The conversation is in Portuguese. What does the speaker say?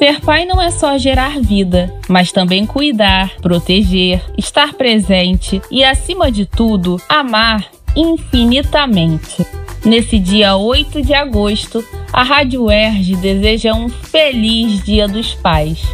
Ser pai não é só gerar vida, mas também cuidar, proteger, estar presente e, acima de tudo, amar infinitamente. Nesse dia 8 de agosto, a Rádio Erge deseja um feliz Dia dos Pais.